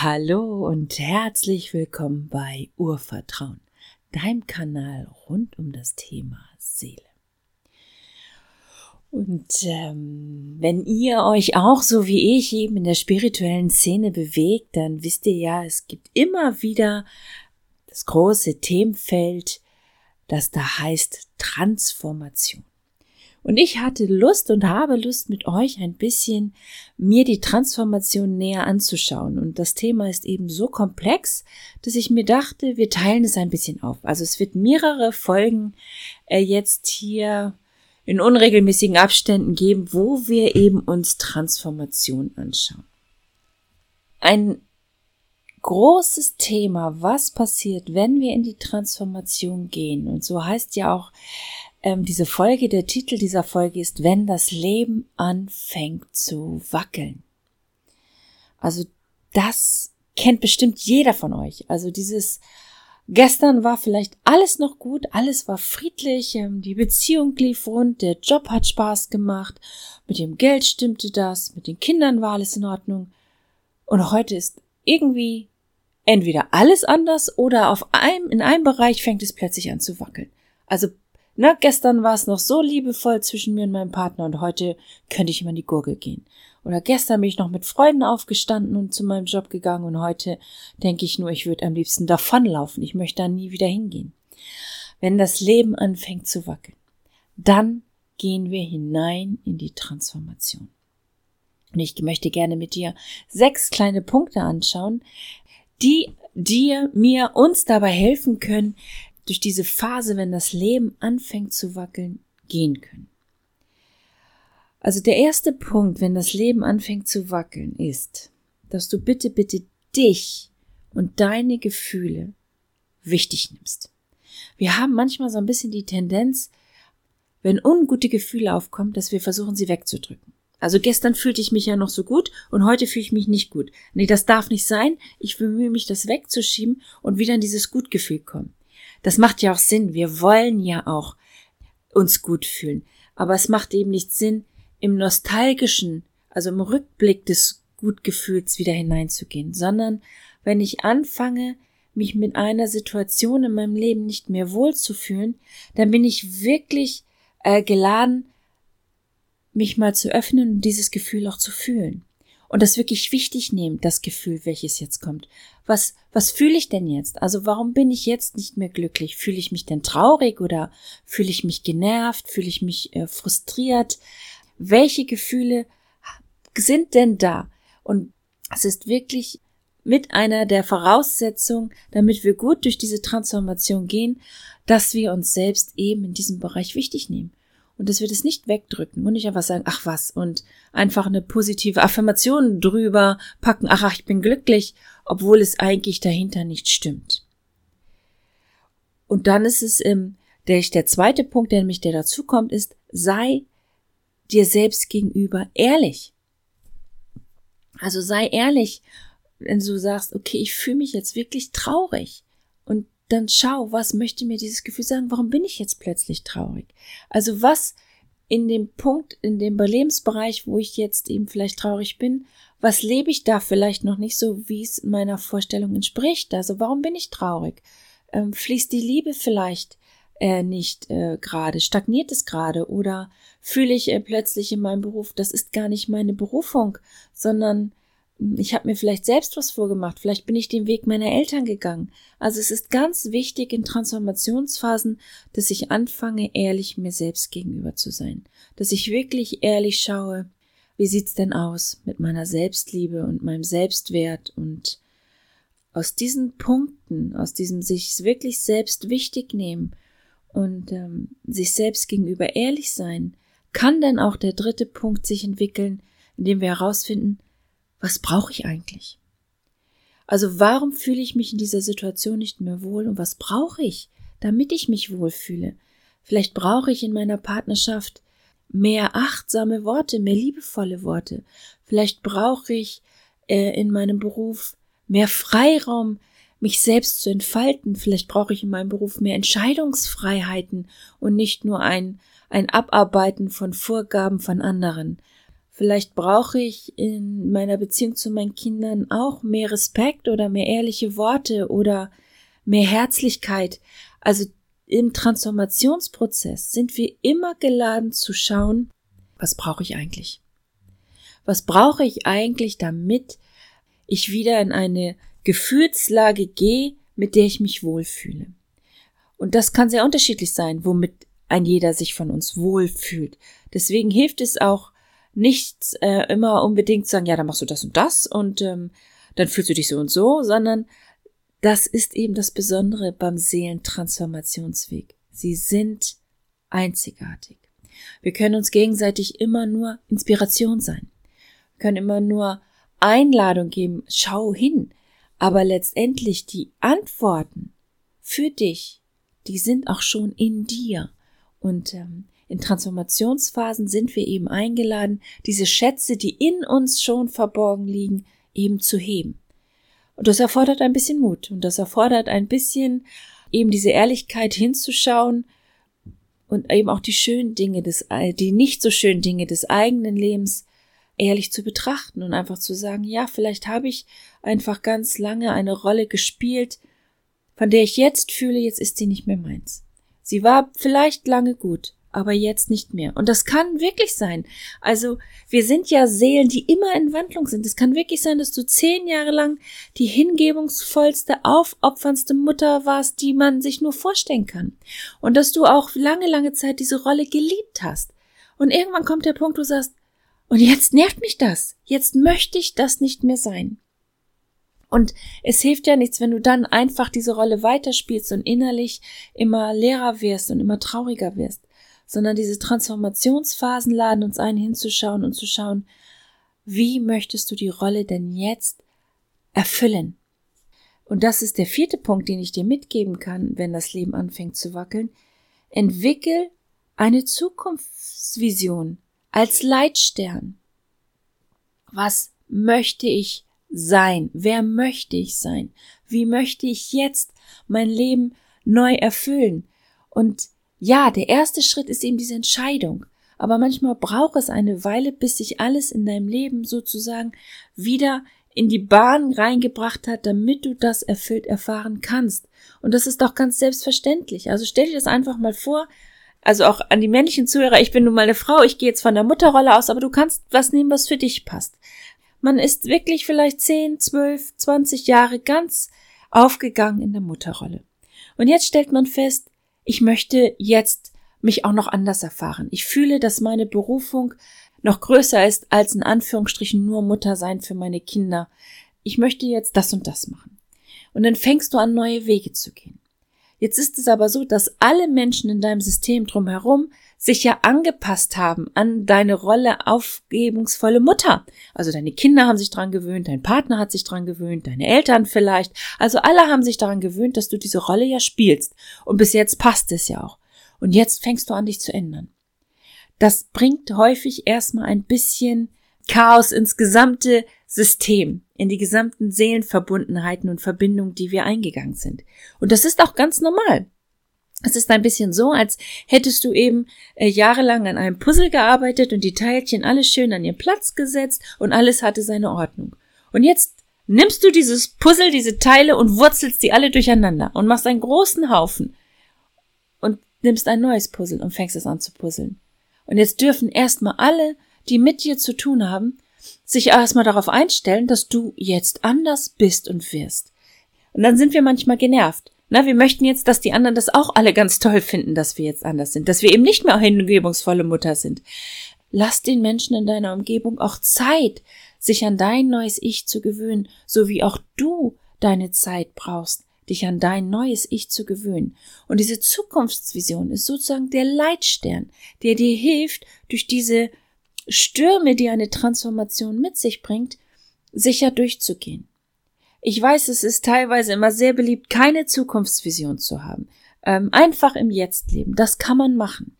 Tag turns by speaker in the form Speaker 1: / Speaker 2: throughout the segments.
Speaker 1: Hallo und herzlich willkommen bei Urvertrauen, deinem Kanal rund um das Thema Seele. Und ähm, wenn ihr euch auch so wie ich eben in der spirituellen Szene bewegt, dann wisst ihr ja, es gibt immer wieder das große Themenfeld, das da heißt Transformation. Und ich hatte Lust und habe Lust mit euch ein bisschen mir die Transformation näher anzuschauen. Und das Thema ist eben so komplex, dass ich mir dachte, wir teilen es ein bisschen auf. Also es wird mehrere Folgen äh, jetzt hier in unregelmäßigen Abständen geben, wo wir eben uns Transformation anschauen. Ein großes Thema, was passiert, wenn wir in die Transformation gehen. Und so heißt ja auch ähm, diese Folge, der Titel dieser Folge ist, wenn das Leben anfängt zu wackeln. Also das kennt bestimmt jeder von euch. Also dieses Gestern war vielleicht alles noch gut, alles war friedlich, ähm, die Beziehung lief rund, der Job hat Spaß gemacht, mit dem Geld stimmte das, mit den Kindern war alles in Ordnung. Und heute ist irgendwie entweder alles anders oder auf einem, in einem Bereich fängt es plötzlich an zu wackeln. Also na, gestern war es noch so liebevoll zwischen mir und meinem Partner und heute könnte ich immer in die Gurgel gehen. Oder gestern bin ich noch mit Freunden aufgestanden und zu meinem Job gegangen und heute denke ich nur, ich würde am liebsten davonlaufen. Ich möchte da nie wieder hingehen. Wenn das Leben anfängt zu wackeln, dann gehen wir hinein in die Transformation. Und ich möchte gerne mit dir sechs kleine Punkte anschauen, die dir, mir, uns dabei helfen können, durch diese Phase, wenn das Leben anfängt zu wackeln, gehen können. Also der erste Punkt, wenn das Leben anfängt zu wackeln, ist, dass du bitte, bitte dich und deine Gefühle wichtig nimmst. Wir haben manchmal so ein bisschen die Tendenz, wenn ungute Gefühle aufkommen, dass wir versuchen, sie wegzudrücken. Also gestern fühlte ich mich ja noch so gut und heute fühle ich mich nicht gut. Nee, das darf nicht sein. Ich bemühe mich, das wegzuschieben und wieder in dieses Gutgefühl kommen. Das macht ja auch Sinn. Wir wollen ja auch uns gut fühlen. Aber es macht eben nicht Sinn, im nostalgischen, also im Rückblick des Gutgefühls wieder hineinzugehen, sondern wenn ich anfange, mich mit einer Situation in meinem Leben nicht mehr wohlzufühlen, dann bin ich wirklich äh, geladen, mich mal zu öffnen und dieses Gefühl auch zu fühlen und das wirklich wichtig nehmen, das Gefühl, welches jetzt kommt. Was, was fühle ich denn jetzt? Also warum bin ich jetzt nicht mehr glücklich? Fühle ich mich denn traurig oder fühle ich mich genervt? Fühle ich mich äh, frustriert? Welche Gefühle sind denn da? Und es ist wirklich mit einer der Voraussetzungen, damit wir gut durch diese Transformation gehen, dass wir uns selbst eben in diesem Bereich wichtig nehmen und dass wir das nicht wegdrücken und nicht einfach sagen, ach was, und einfach eine positive Affirmation drüber packen, ach, ach ich bin glücklich, obwohl es eigentlich dahinter nicht stimmt. Und dann ist es ähm, der, der zweite Punkt, der nämlich der dazu kommt, ist, sei dir selbst gegenüber ehrlich. Also sei ehrlich, wenn du sagst, okay, ich fühle mich jetzt wirklich traurig dann schau, was möchte mir dieses Gefühl sagen? Warum bin ich jetzt plötzlich traurig? Also was in dem Punkt, in dem Lebensbereich, wo ich jetzt eben vielleicht traurig bin, was lebe ich da vielleicht noch nicht so, wie es meiner Vorstellung entspricht? Also warum bin ich traurig? Ähm, fließt die Liebe vielleicht äh, nicht äh, gerade? Stagniert es gerade? Oder fühle ich äh, plötzlich in meinem Beruf, das ist gar nicht meine Berufung, sondern ich habe mir vielleicht selbst was vorgemacht, vielleicht bin ich den Weg meiner Eltern gegangen. Also es ist ganz wichtig in Transformationsphasen, dass ich anfange, ehrlich mir selbst gegenüber zu sein, dass ich wirklich ehrlich schaue, wie sieht's denn aus mit meiner Selbstliebe und meinem Selbstwert? Und aus diesen Punkten, aus diesem sich wirklich selbst wichtig nehmen und ähm, sich selbst gegenüber ehrlich sein, kann dann auch der dritte Punkt sich entwickeln, indem wir herausfinden, was brauche ich eigentlich? Also warum fühle ich mich in dieser Situation nicht mehr wohl und was brauche ich, damit ich mich wohlfühle? Vielleicht brauche ich in meiner Partnerschaft mehr achtsame Worte, mehr liebevolle Worte. Vielleicht brauche ich äh, in meinem Beruf mehr Freiraum, mich selbst zu entfalten. Vielleicht brauche ich in meinem Beruf mehr Entscheidungsfreiheiten und nicht nur ein, ein Abarbeiten von Vorgaben von anderen. Vielleicht brauche ich in meiner Beziehung zu meinen Kindern auch mehr Respekt oder mehr ehrliche Worte oder mehr Herzlichkeit. Also im Transformationsprozess sind wir immer geladen zu schauen, was brauche ich eigentlich? Was brauche ich eigentlich, damit ich wieder in eine Gefühlslage gehe, mit der ich mich wohlfühle? Und das kann sehr unterschiedlich sein, womit ein jeder sich von uns wohlfühlt. Deswegen hilft es auch nicht äh, immer unbedingt sagen, ja, dann machst du das und das und ähm, dann fühlst du dich so und so, sondern das ist eben das Besondere beim Seelentransformationsweg. Sie sind einzigartig. Wir können uns gegenseitig immer nur Inspiration sein. Wir können immer nur Einladung geben, schau hin. Aber letztendlich die Antworten für dich, die sind auch schon in dir. Und ähm, in Transformationsphasen sind wir eben eingeladen, diese Schätze, die in uns schon verborgen liegen, eben zu heben. Und das erfordert ein bisschen Mut und das erfordert ein bisschen eben diese Ehrlichkeit hinzuschauen und eben auch die schönen Dinge des, die nicht so schönen Dinge des eigenen Lebens ehrlich zu betrachten und einfach zu sagen, ja, vielleicht habe ich einfach ganz lange eine Rolle gespielt, von der ich jetzt fühle, jetzt ist sie nicht mehr meins. Sie war vielleicht lange gut, aber jetzt nicht mehr. Und das kann wirklich sein. Also wir sind ja Seelen, die immer in Wandlung sind. Es kann wirklich sein, dass du zehn Jahre lang die hingebungsvollste, aufopferndste Mutter warst, die man sich nur vorstellen kann. Und dass du auch lange, lange Zeit diese Rolle geliebt hast. Und irgendwann kommt der Punkt, du sagst, und jetzt nervt mich das. Jetzt möchte ich das nicht mehr sein. Und es hilft ja nichts, wenn du dann einfach diese Rolle weiterspielst und innerlich immer leerer wirst und immer trauriger wirst sondern diese Transformationsphasen laden uns ein, hinzuschauen und zu schauen, wie möchtest du die Rolle denn jetzt erfüllen? Und das ist der vierte Punkt, den ich dir mitgeben kann, wenn das Leben anfängt zu wackeln. Entwickel eine Zukunftsvision als Leitstern. Was möchte ich sein? Wer möchte ich sein? Wie möchte ich jetzt mein Leben neu erfüllen? Und ja, der erste Schritt ist eben diese Entscheidung. Aber manchmal braucht es eine Weile, bis sich alles in deinem Leben sozusagen wieder in die Bahn reingebracht hat, damit du das erfüllt erfahren kannst. Und das ist doch ganz selbstverständlich. Also stell dir das einfach mal vor, also auch an die männlichen Zuhörer, ich bin nun mal eine Frau, ich gehe jetzt von der Mutterrolle aus, aber du kannst was nehmen, was für dich passt. Man ist wirklich vielleicht 10, 12, 20 Jahre ganz aufgegangen in der Mutterrolle. Und jetzt stellt man fest, ich möchte jetzt mich auch noch anders erfahren. Ich fühle, dass meine Berufung noch größer ist als in Anführungsstrichen nur Mutter sein für meine Kinder. Ich möchte jetzt das und das machen. Und dann fängst du an, neue Wege zu gehen. Jetzt ist es aber so, dass alle Menschen in deinem System drumherum sich ja angepasst haben an deine Rolle aufgebungsvolle Mutter. Also deine Kinder haben sich dran gewöhnt, dein Partner hat sich dran gewöhnt, deine Eltern vielleicht. Also alle haben sich daran gewöhnt, dass du diese Rolle ja spielst. Und bis jetzt passt es ja auch. Und jetzt fängst du an, dich zu ändern. Das bringt häufig erstmal ein bisschen Chaos ins gesamte System, in die gesamten Seelenverbundenheiten und Verbindungen, die wir eingegangen sind. Und das ist auch ganz normal. Es ist ein bisschen so, als hättest du eben äh, jahrelang an einem Puzzle gearbeitet und die Teilchen alles schön an ihren Platz gesetzt und alles hatte seine Ordnung. Und jetzt nimmst du dieses Puzzle, diese Teile und wurzelst die alle durcheinander und machst einen großen Haufen und nimmst ein neues Puzzle und fängst es an zu puzzeln. Und jetzt dürfen erstmal alle, die mit dir zu tun haben, sich erstmal darauf einstellen, dass du jetzt anders bist und wirst. Und dann sind wir manchmal genervt na, wir möchten jetzt, dass die anderen das auch alle ganz toll finden, dass wir jetzt anders sind, dass wir eben nicht mehr hingebungsvolle Mutter sind. Lass den Menschen in deiner Umgebung auch Zeit, sich an dein neues Ich zu gewöhnen, so wie auch du deine Zeit brauchst, dich an dein neues Ich zu gewöhnen. Und diese Zukunftsvision ist sozusagen der Leitstern, der dir hilft, durch diese Stürme, die eine Transformation mit sich bringt, sicher durchzugehen. Ich weiß, es ist teilweise immer sehr beliebt, keine Zukunftsvision zu haben. Ähm, einfach im Jetzt leben. Das kann man machen.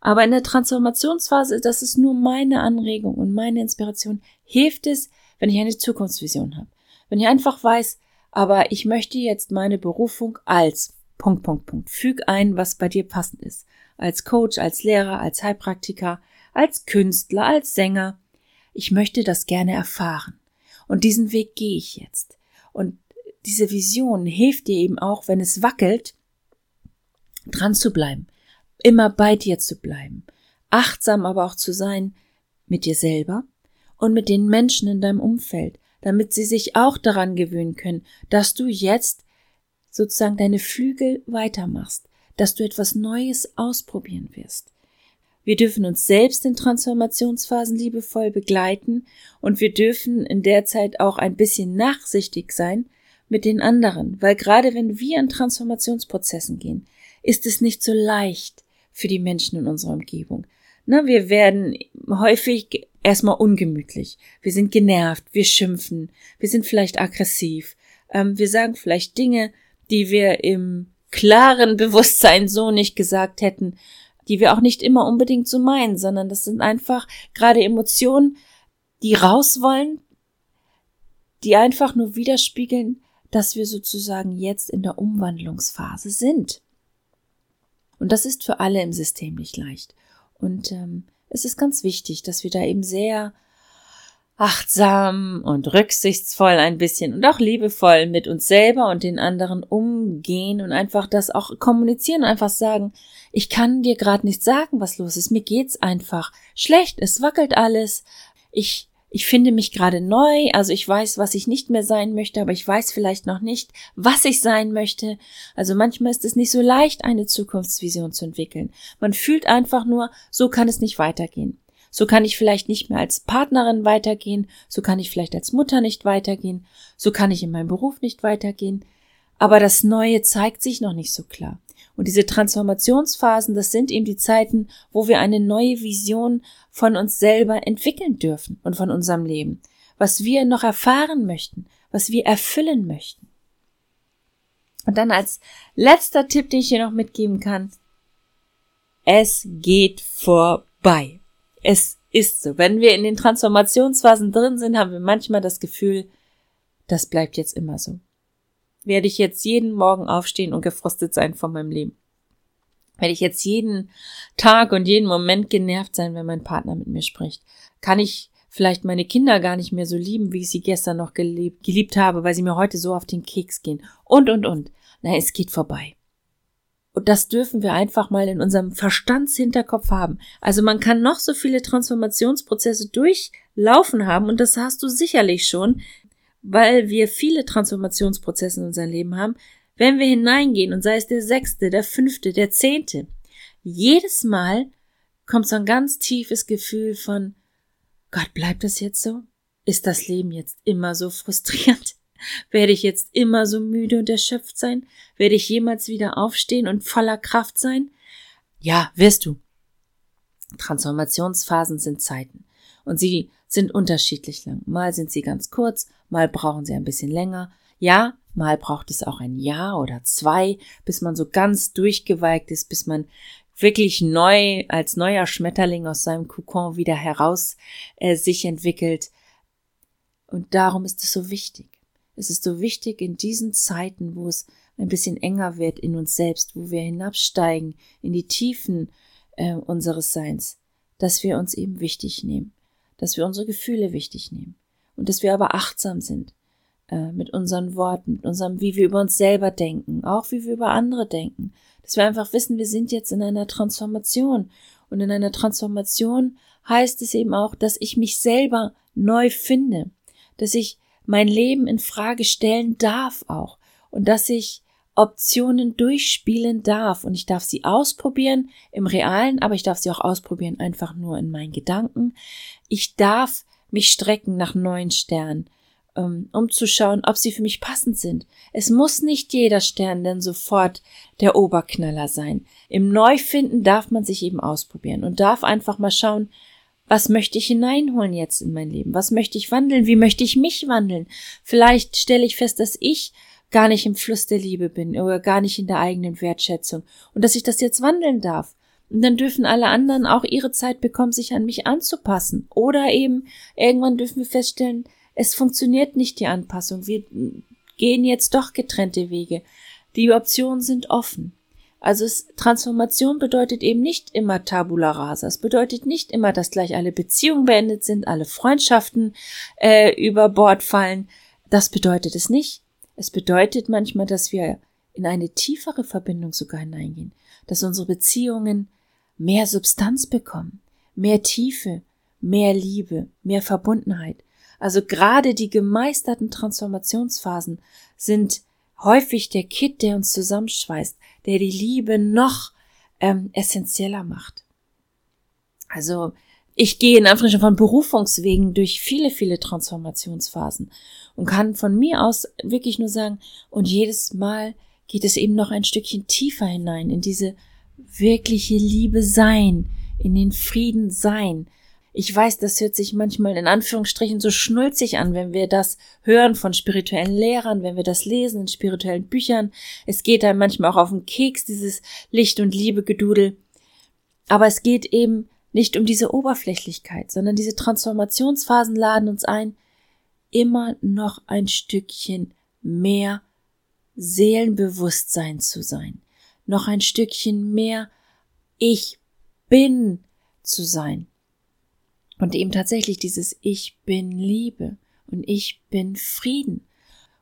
Speaker 1: Aber in der Transformationsphase, das ist nur meine Anregung und meine Inspiration, hilft es, wenn ich eine Zukunftsvision habe. Wenn ich einfach weiß, aber ich möchte jetzt meine Berufung als Punkt, Punkt, Punkt. Füg ein, was bei dir passend ist. Als Coach, als Lehrer, als Heilpraktiker, als Künstler, als Sänger. ich möchte das gerne erfahren. Und diesen Weg gehe ich jetzt. Und diese Vision hilft dir eben auch, wenn es wackelt, dran zu bleiben, immer bei dir zu bleiben, achtsam aber auch zu sein mit dir selber und mit den Menschen in deinem Umfeld, damit sie sich auch daran gewöhnen können, dass du jetzt sozusagen deine Flügel weitermachst, dass du etwas Neues ausprobieren wirst. Wir dürfen uns selbst in Transformationsphasen liebevoll begleiten und wir dürfen in der Zeit auch ein bisschen nachsichtig sein mit den anderen, weil gerade wenn wir in Transformationsprozessen gehen, ist es nicht so leicht für die Menschen in unserer Umgebung. Na, wir werden häufig erstmal ungemütlich. Wir sind genervt, wir schimpfen, wir sind vielleicht aggressiv, ähm, wir sagen vielleicht Dinge, die wir im klaren Bewusstsein so nicht gesagt hätten, die wir auch nicht immer unbedingt so meinen, sondern das sind einfach gerade Emotionen, die raus wollen, die einfach nur widerspiegeln, dass wir sozusagen jetzt in der Umwandlungsphase sind. Und das ist für alle im System nicht leicht. Und ähm, es ist ganz wichtig, dass wir da eben sehr achtsam und rücksichtsvoll ein bisschen und auch liebevoll mit uns selber und den anderen umgehen und einfach das auch kommunizieren einfach sagen, ich kann dir gerade nicht sagen, was los ist, mir geht's einfach schlecht, es wackelt alles, ich ich finde mich gerade neu, also ich weiß, was ich nicht mehr sein möchte, aber ich weiß vielleicht noch nicht, was ich sein möchte. Also manchmal ist es nicht so leicht, eine Zukunftsvision zu entwickeln. Man fühlt einfach nur, so kann es nicht weitergehen. So kann ich vielleicht nicht mehr als Partnerin weitergehen, so kann ich vielleicht als Mutter nicht weitergehen, so kann ich in meinem Beruf nicht weitergehen. Aber das Neue zeigt sich noch nicht so klar. Und diese Transformationsphasen, das sind eben die Zeiten, wo wir eine neue Vision von uns selber entwickeln dürfen und von unserem Leben, was wir noch erfahren möchten, was wir erfüllen möchten. Und dann als letzter Tipp, den ich hier noch mitgeben kann, es geht vorbei. Es ist so. Wenn wir in den Transformationsphasen drin sind, haben wir manchmal das Gefühl, das bleibt jetzt immer so. Werde ich jetzt jeden Morgen aufstehen und gefrustet sein von meinem Leben? Werde ich jetzt jeden Tag und jeden Moment genervt sein, wenn mein Partner mit mir spricht? Kann ich vielleicht meine Kinder gar nicht mehr so lieben, wie ich sie gestern noch geliebt, geliebt habe, weil sie mir heute so auf den Keks gehen? Und, und, und. Na, es geht vorbei. Und das dürfen wir einfach mal in unserem Verstandshinterkopf haben. Also man kann noch so viele Transformationsprozesse durchlaufen haben und das hast du sicherlich schon, weil wir viele Transformationsprozesse in unserem Leben haben. Wenn wir hineingehen und sei es der sechste, der fünfte, der zehnte, jedes Mal kommt so ein ganz tiefes Gefühl von Gott, bleibt das jetzt so? Ist das Leben jetzt immer so frustrierend? Werde ich jetzt immer so müde und erschöpft sein? Werde ich jemals wieder aufstehen und voller Kraft sein? Ja, wirst du. Transformationsphasen sind Zeiten. Und sie sind unterschiedlich lang. Mal sind sie ganz kurz, mal brauchen sie ein bisschen länger. Ja, mal braucht es auch ein Jahr oder zwei, bis man so ganz durchgeweigt ist, bis man wirklich neu als neuer Schmetterling aus seinem Kokon wieder heraus äh, sich entwickelt. Und darum ist es so wichtig. Es ist so wichtig in diesen Zeiten, wo es ein bisschen enger wird in uns selbst, wo wir hinabsteigen in die Tiefen äh, unseres Seins, dass wir uns eben wichtig nehmen, dass wir unsere Gefühle wichtig nehmen und dass wir aber achtsam sind äh, mit unseren Worten, mit unserem, wie wir über uns selber denken, auch wie wir über andere denken, dass wir einfach wissen, wir sind jetzt in einer Transformation und in einer Transformation heißt es eben auch, dass ich mich selber neu finde, dass ich mein Leben in Frage stellen darf auch und dass ich Optionen durchspielen darf und ich darf sie ausprobieren im realen, aber ich darf sie auch ausprobieren einfach nur in meinen Gedanken. Ich darf mich strecken nach neuen Sternen, ähm, um zu schauen, ob sie für mich passend sind. Es muss nicht jeder Stern denn sofort der Oberknaller sein. Im Neufinden darf man sich eben ausprobieren und darf einfach mal schauen, was möchte ich hineinholen jetzt in mein Leben? Was möchte ich wandeln? Wie möchte ich mich wandeln? Vielleicht stelle ich fest, dass ich gar nicht im Fluss der Liebe bin oder gar nicht in der eigenen Wertschätzung und dass ich das jetzt wandeln darf. Und dann dürfen alle anderen auch ihre Zeit bekommen, sich an mich anzupassen. Oder eben irgendwann dürfen wir feststellen, es funktioniert nicht die Anpassung. Wir gehen jetzt doch getrennte Wege. Die Optionen sind offen. Also es, Transformation bedeutet eben nicht immer Tabula rasa. Es bedeutet nicht immer, dass gleich alle Beziehungen beendet sind, alle Freundschaften äh, über Bord fallen. Das bedeutet es nicht. Es bedeutet manchmal, dass wir in eine tiefere Verbindung sogar hineingehen, dass unsere Beziehungen mehr Substanz bekommen, mehr Tiefe, mehr Liebe, mehr Verbundenheit. Also gerade die gemeisterten Transformationsphasen sind häufig der Kit, der uns zusammenschweißt, der die Liebe noch ähm, essentieller macht. Also ich gehe in Anführungsstrichen von Berufungswegen durch viele, viele Transformationsphasen und kann von mir aus wirklich nur sagen, und jedes Mal geht es eben noch ein Stückchen tiefer hinein in diese wirkliche Liebe sein, in den Frieden sein, ich weiß, das hört sich manchmal in Anführungsstrichen so schnulzig an, wenn wir das hören von spirituellen Lehrern, wenn wir das lesen in spirituellen Büchern. Es geht einem manchmal auch auf den Keks, dieses Licht und Liebe Gedudel. Aber es geht eben nicht um diese Oberflächlichkeit, sondern diese Transformationsphasen laden uns ein, immer noch ein Stückchen mehr Seelenbewusstsein zu sein, noch ein Stückchen mehr Ich bin zu sein. Und eben tatsächlich dieses Ich bin Liebe und ich bin Frieden.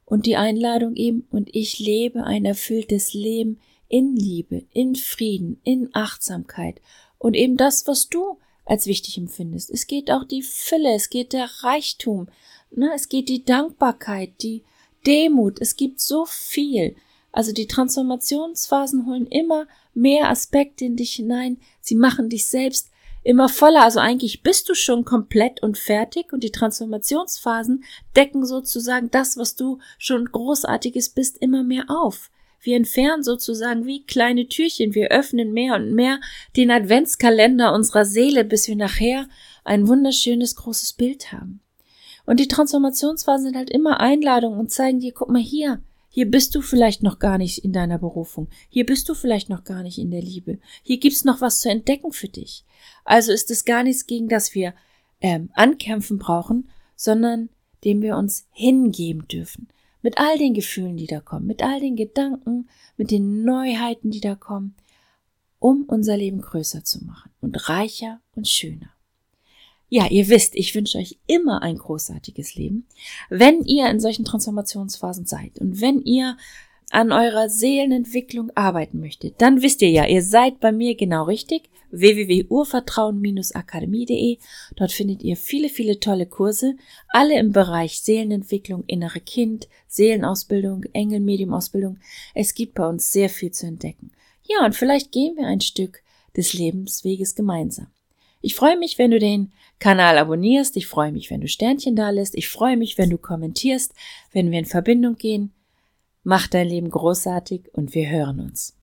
Speaker 1: Und die Einladung eben, und ich lebe ein erfülltes Leben in Liebe, in Frieden, in Achtsamkeit und eben das, was du als wichtig empfindest. Es geht auch die Fülle, es geht der Reichtum, ne? es geht die Dankbarkeit, die Demut, es gibt so viel. Also die Transformationsphasen holen immer mehr Aspekte in dich hinein, sie machen dich selbst immer voller. Also eigentlich bist du schon komplett und fertig und die Transformationsphasen decken sozusagen das, was du schon großartiges bist, immer mehr auf. Wir entfernen sozusagen wie kleine Türchen. Wir öffnen mehr und mehr den Adventskalender unserer Seele, bis wir nachher ein wunderschönes großes Bild haben. Und die Transformationsphasen sind halt immer Einladungen und zeigen dir, guck mal hier, hier bist du vielleicht noch gar nicht in deiner Berufung. Hier bist du vielleicht noch gar nicht in der Liebe. Hier gibt's noch was zu entdecken für dich. Also ist es gar nichts, gegen das wir ähm, ankämpfen brauchen, sondern dem wir uns hingeben dürfen. Mit all den Gefühlen, die da kommen, mit all den Gedanken, mit den Neuheiten, die da kommen, um unser Leben größer zu machen und reicher und schöner. Ja, ihr wisst, ich wünsche euch immer ein großartiges Leben. Wenn ihr in solchen Transformationsphasen seid und wenn ihr an eurer Seelenentwicklung arbeiten möchtet, dann wisst ihr ja, ihr seid bei mir genau richtig. www.urvertrauen-akademie.de. Dort findet ihr viele, viele tolle Kurse, alle im Bereich Seelenentwicklung, innere Kind, Seelenausbildung, Engelmediumausbildung. Es gibt bei uns sehr viel zu entdecken. Ja, und vielleicht gehen wir ein Stück des Lebensweges gemeinsam. Ich freue mich, wenn du den Kanal abonnierst. Ich freue mich, wenn du Sternchen da lässt. Ich freue mich, wenn du kommentierst, wenn wir in Verbindung gehen. Mach dein Leben großartig und wir hören uns.